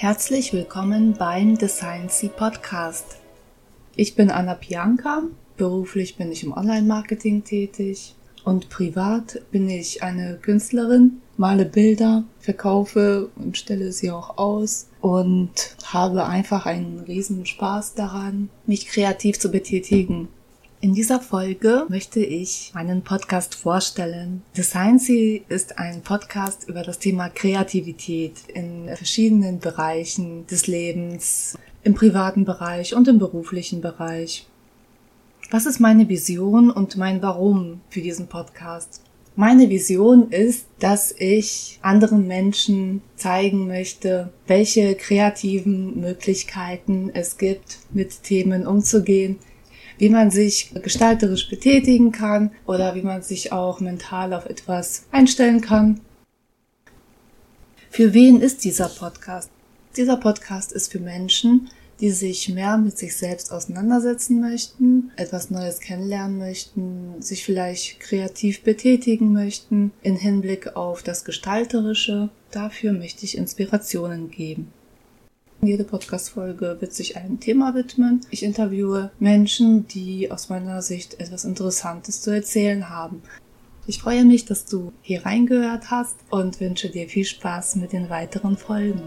Herzlich willkommen beim Design C Podcast. Ich bin Anna Pianka, beruflich bin ich im Online-Marketing tätig und privat bin ich eine Künstlerin, male Bilder, verkaufe und stelle sie auch aus und habe einfach einen riesen Spaß daran, mich kreativ zu betätigen. In dieser Folge möchte ich meinen Podcast vorstellen. Designsy ist ein Podcast über das Thema Kreativität in verschiedenen Bereichen des Lebens, im privaten Bereich und im beruflichen Bereich. Was ist meine Vision und mein Warum für diesen Podcast? Meine Vision ist, dass ich anderen Menschen zeigen möchte, welche kreativen Möglichkeiten es gibt, mit Themen umzugehen, wie man sich gestalterisch betätigen kann oder wie man sich auch mental auf etwas einstellen kann. Für wen ist dieser Podcast? Dieser Podcast ist für Menschen, die sich mehr mit sich selbst auseinandersetzen möchten, etwas Neues kennenlernen möchten, sich vielleicht kreativ betätigen möchten in Hinblick auf das Gestalterische. Dafür möchte ich Inspirationen geben. Jede Podcast-Folge wird sich einem Thema widmen. Ich interviewe Menschen, die aus meiner Sicht etwas Interessantes zu erzählen haben. Ich freue mich, dass du hier reingehört hast und wünsche dir viel Spaß mit den weiteren Folgen.